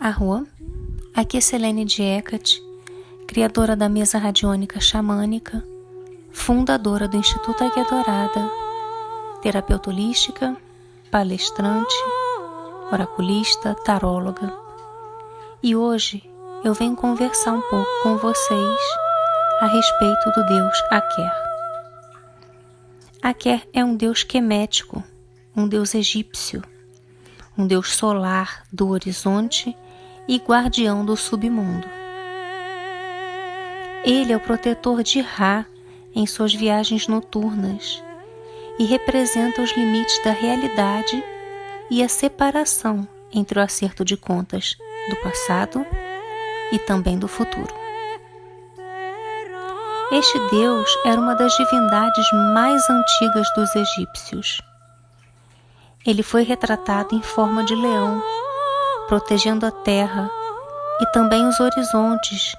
A rua, aqui é Selene de Hecate, criadora da mesa radiônica xamânica, fundadora do Instituto Águia Dourada, terapeuta holística, palestrante, oraculista, taróloga. E hoje eu venho conversar um pouco com vocês a respeito do deus Aker. Aker é um deus quemético, um deus egípcio, um deus solar do horizonte e guardião do submundo. Ele é o protetor de Ra em suas viagens noturnas e representa os limites da realidade e a separação entre o acerto de contas do passado e também do futuro. Este deus era uma das divindades mais antigas dos egípcios. Ele foi retratado em forma de leão, protegendo a terra e também os horizontes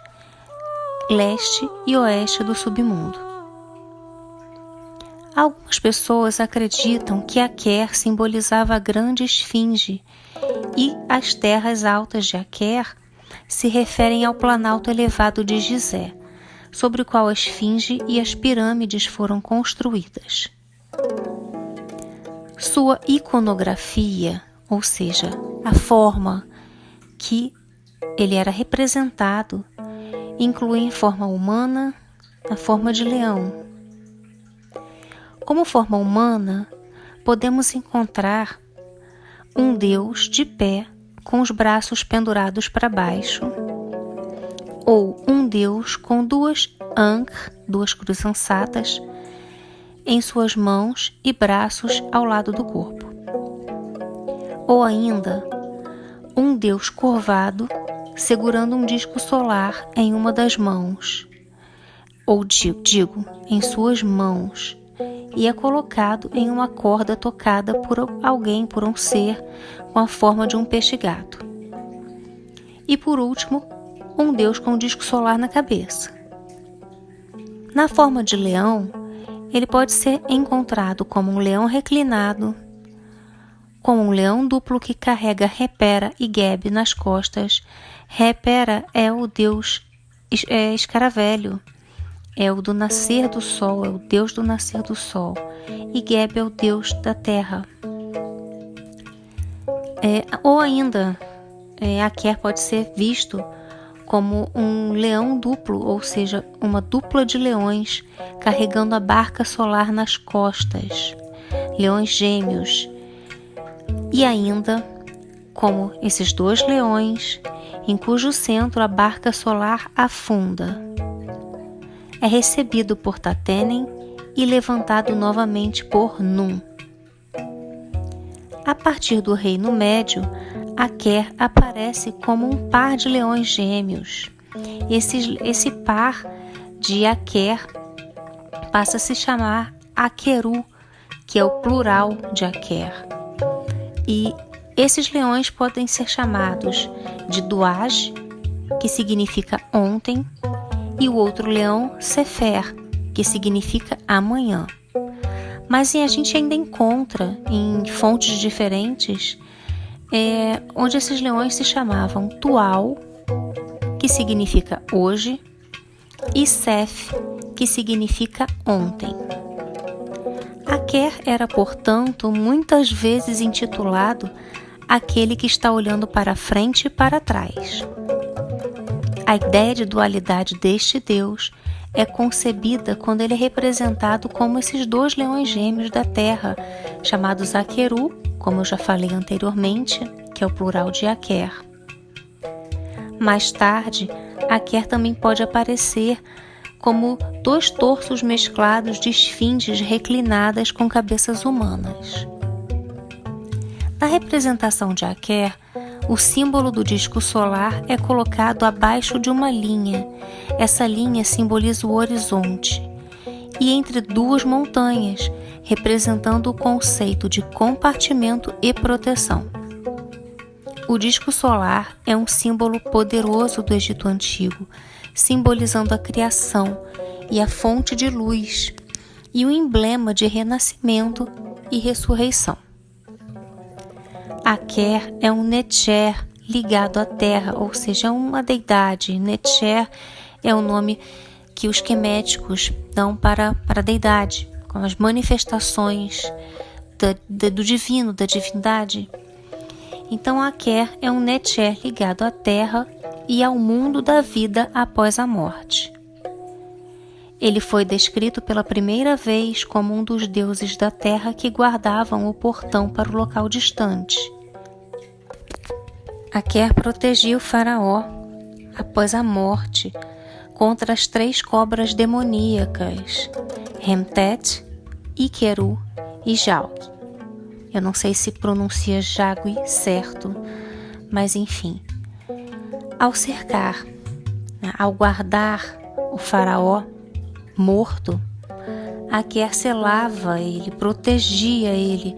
leste e oeste do submundo. Algumas pessoas acreditam que Aker simbolizava a grande esfinge e as terras altas de Aker se referem ao planalto elevado de Gizé, sobre o qual a esfinge e as pirâmides foram construídas. Sua iconografia, ou seja, a forma que ele era representado, inclui a forma humana, a forma de leão. Como forma humana, podemos encontrar um Deus de pé com os braços pendurados para baixo, ou um Deus com duas Ankh, duas cruzançadas, em suas mãos e braços ao lado do corpo. Ou ainda, um Deus curvado segurando um disco solar em uma das mãos, ou digo, em suas mãos, e é colocado em uma corda tocada por alguém, por um ser, com a forma de um peixe-gato. E por último, um deus com um disco solar na cabeça. Na forma de leão, ele pode ser encontrado como um leão reclinado, como um leão duplo que carrega Repera e Geb nas costas. Repera é o deus é, escaravelho, é o do nascer do sol, é o deus do nascer do sol. E Geb é o deus da terra. É, ou ainda, é, Aker pode ser visto como um leão duplo, ou seja, uma dupla de leões carregando a barca solar nas costas. Leões gêmeos, e ainda como esses dois leões, em cujo centro a barca solar afunda. É recebido por Tatenen e levantado novamente por Num. A partir do Reino Médio, Aker aparece como um par de leões gêmeos. Esse, esse par de Aker passa a se chamar Akeru, que é o plural de Aker. E esses leões podem ser chamados de Duage, que significa ontem, e o outro leão, Sefer, que significa amanhã. Mas a gente ainda encontra em fontes diferentes é, onde esses leões se chamavam Tual, que significa hoje, e Sef, que significa ontem. Aker era, portanto, muitas vezes intitulado aquele que está olhando para frente e para trás. A ideia de dualidade deste Deus é concebida quando ele é representado como esses dois leões gêmeos da terra, chamados Akeru, como eu já falei anteriormente, que é o plural de Aker. Mais tarde, Aker também pode aparecer como dois torsos mesclados de esfinges reclinadas com cabeças humanas. Na representação de Aker, o símbolo do disco solar é colocado abaixo de uma linha. Essa linha simboliza o horizonte. E entre duas montanhas, representando o conceito de compartimento e proteção. O disco solar é um símbolo poderoso do Egito Antigo, simbolizando a criação e a fonte de luz, e o emblema de renascimento e ressurreição. Aker é um Netcher ligado à terra, ou seja, uma deidade. Netcher é o nome que os queméticos dão para, para a deidade, com as manifestações da, da, do divino, da divindade. Então, Aker é um Netcher ligado à terra e ao mundo da vida após a morte. Ele foi descrito pela primeira vez como um dos deuses da terra que guardavam o portão para o local distante. Aker protegia o faraó após a morte contra as três cobras demoníacas, Remtet, Ikeru e Jau. Eu não sei se pronuncia Jagui certo, mas enfim. Ao cercar, né, ao guardar o faraó morto, Aker selava ele, protegia ele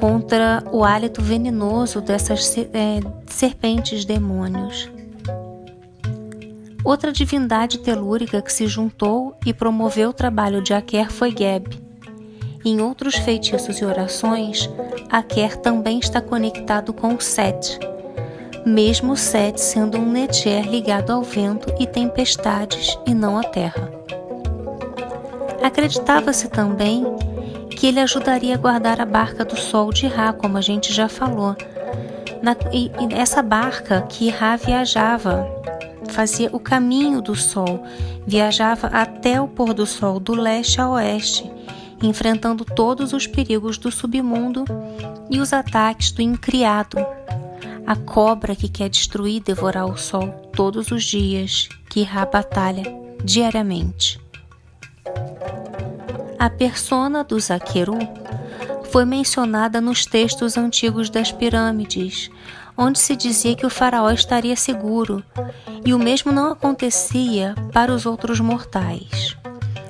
contra o hálito venenoso dessas é, serpentes demônios. Outra divindade telúrica que se juntou e promoveu o trabalho de Aker foi Geb. Em outros feitiços e orações, Aker também está conectado com Set, mesmo Set sendo um Netcher ligado ao vento e tempestades e não à terra. Acreditava-se também que ele ajudaria a guardar a barca do sol de Ra, como a gente já falou. Na, e, e essa barca que Ra viajava, fazia o caminho do sol, viajava até o pôr do sol do leste a oeste, enfrentando todos os perigos do submundo e os ataques do incriado, a cobra que quer destruir e devorar o sol todos os dias, que Ra batalha diariamente. A persona do Zaqueru foi mencionada nos textos antigos das pirâmides, onde se dizia que o faraó estaria seguro, e o mesmo não acontecia para os outros mortais.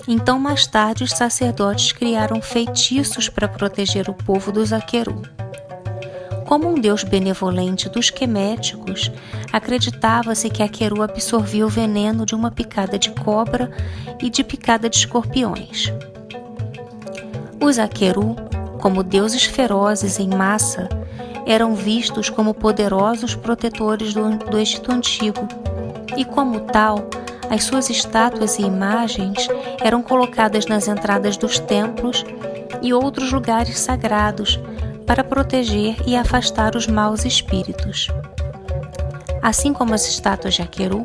Então, mais tarde, os sacerdotes criaram feitiços para proteger o povo do Zaqueru. Como um deus benevolente dos queméticos, acreditava-se que Aqueru absorvia o veneno de uma picada de cobra e de picada de escorpiões. Os Akeru, como deuses ferozes em massa, eram vistos como poderosos protetores do, do Egito Antigo, e como tal, as suas estátuas e imagens eram colocadas nas entradas dos templos e outros lugares sagrados para proteger e afastar os maus espíritos. Assim como as estátuas de Akeru,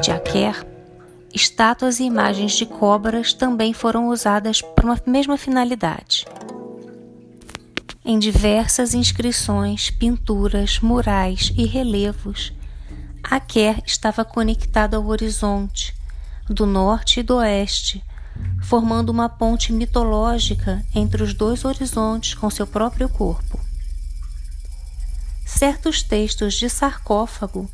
de Aker, estátuas e imagens de cobras também foram usadas para uma mesma finalidade. Em diversas inscrições, pinturas, murais e relevos, Aker estava conectado ao horizonte, do norte e do oeste, formando uma ponte mitológica entre os dois horizontes com seu próprio corpo. Certos textos de sarcófago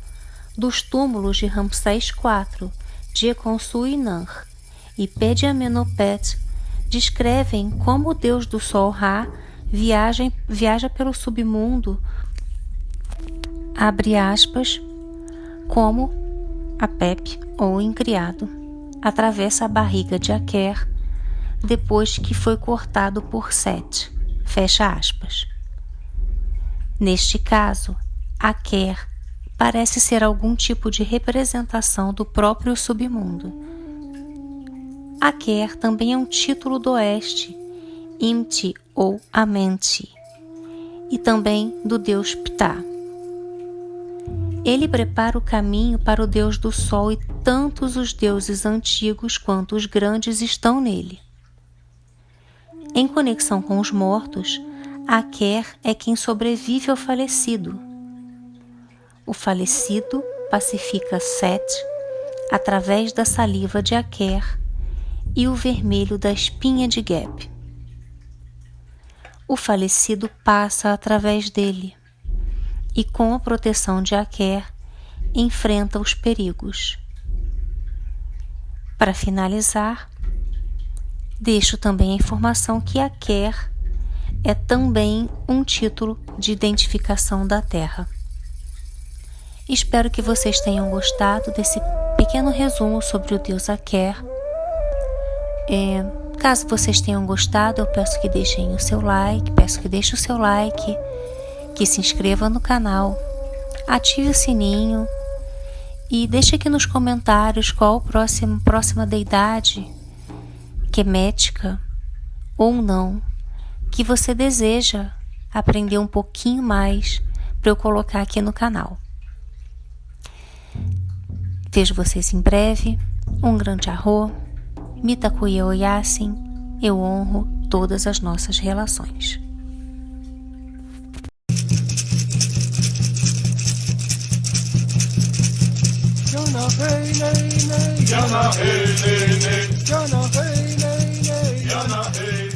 dos túmulos de Ramsés IV Jeconsu-Inanr e Pediamenopet descrevem como o deus do sol Ra viaja, viaja pelo submundo, abre aspas, como a Pep ou incriado atravessa a barriga de Aker depois que foi cortado por Set, fecha aspas. Neste caso, Aker parece ser algum tipo de representação do próprio submundo. Aker também é um título do oeste, Imti ou Amenti, e também do deus Ptah. Ele prepara o caminho para o deus do sol e tantos os deuses antigos quanto os grandes estão nele. Em conexão com os mortos, Aker é quem sobrevive ao falecido o falecido pacifica Set através da saliva de Aker e o vermelho da espinha de Geb. O falecido passa através dele e, com a proteção de Aker, enfrenta os perigos. Para finalizar, deixo também a informação que Aker é também um título de identificação da Terra. Espero que vocês tenham gostado desse pequeno resumo sobre o deus Aker É, caso vocês tenham gostado, eu peço que deixem o seu like, peço que deixem o seu like, que se inscreva no canal, ative o sininho e deixe aqui nos comentários qual a próxima, próxima deidade quemética ou não que você deseja aprender um pouquinho mais para eu colocar aqui no canal. Vejo vocês em breve. Um grande arro. Mitakuya Oyasin. Eu honro todas as nossas relações. Yana hey hey hey Yana hey hey hey Yana hey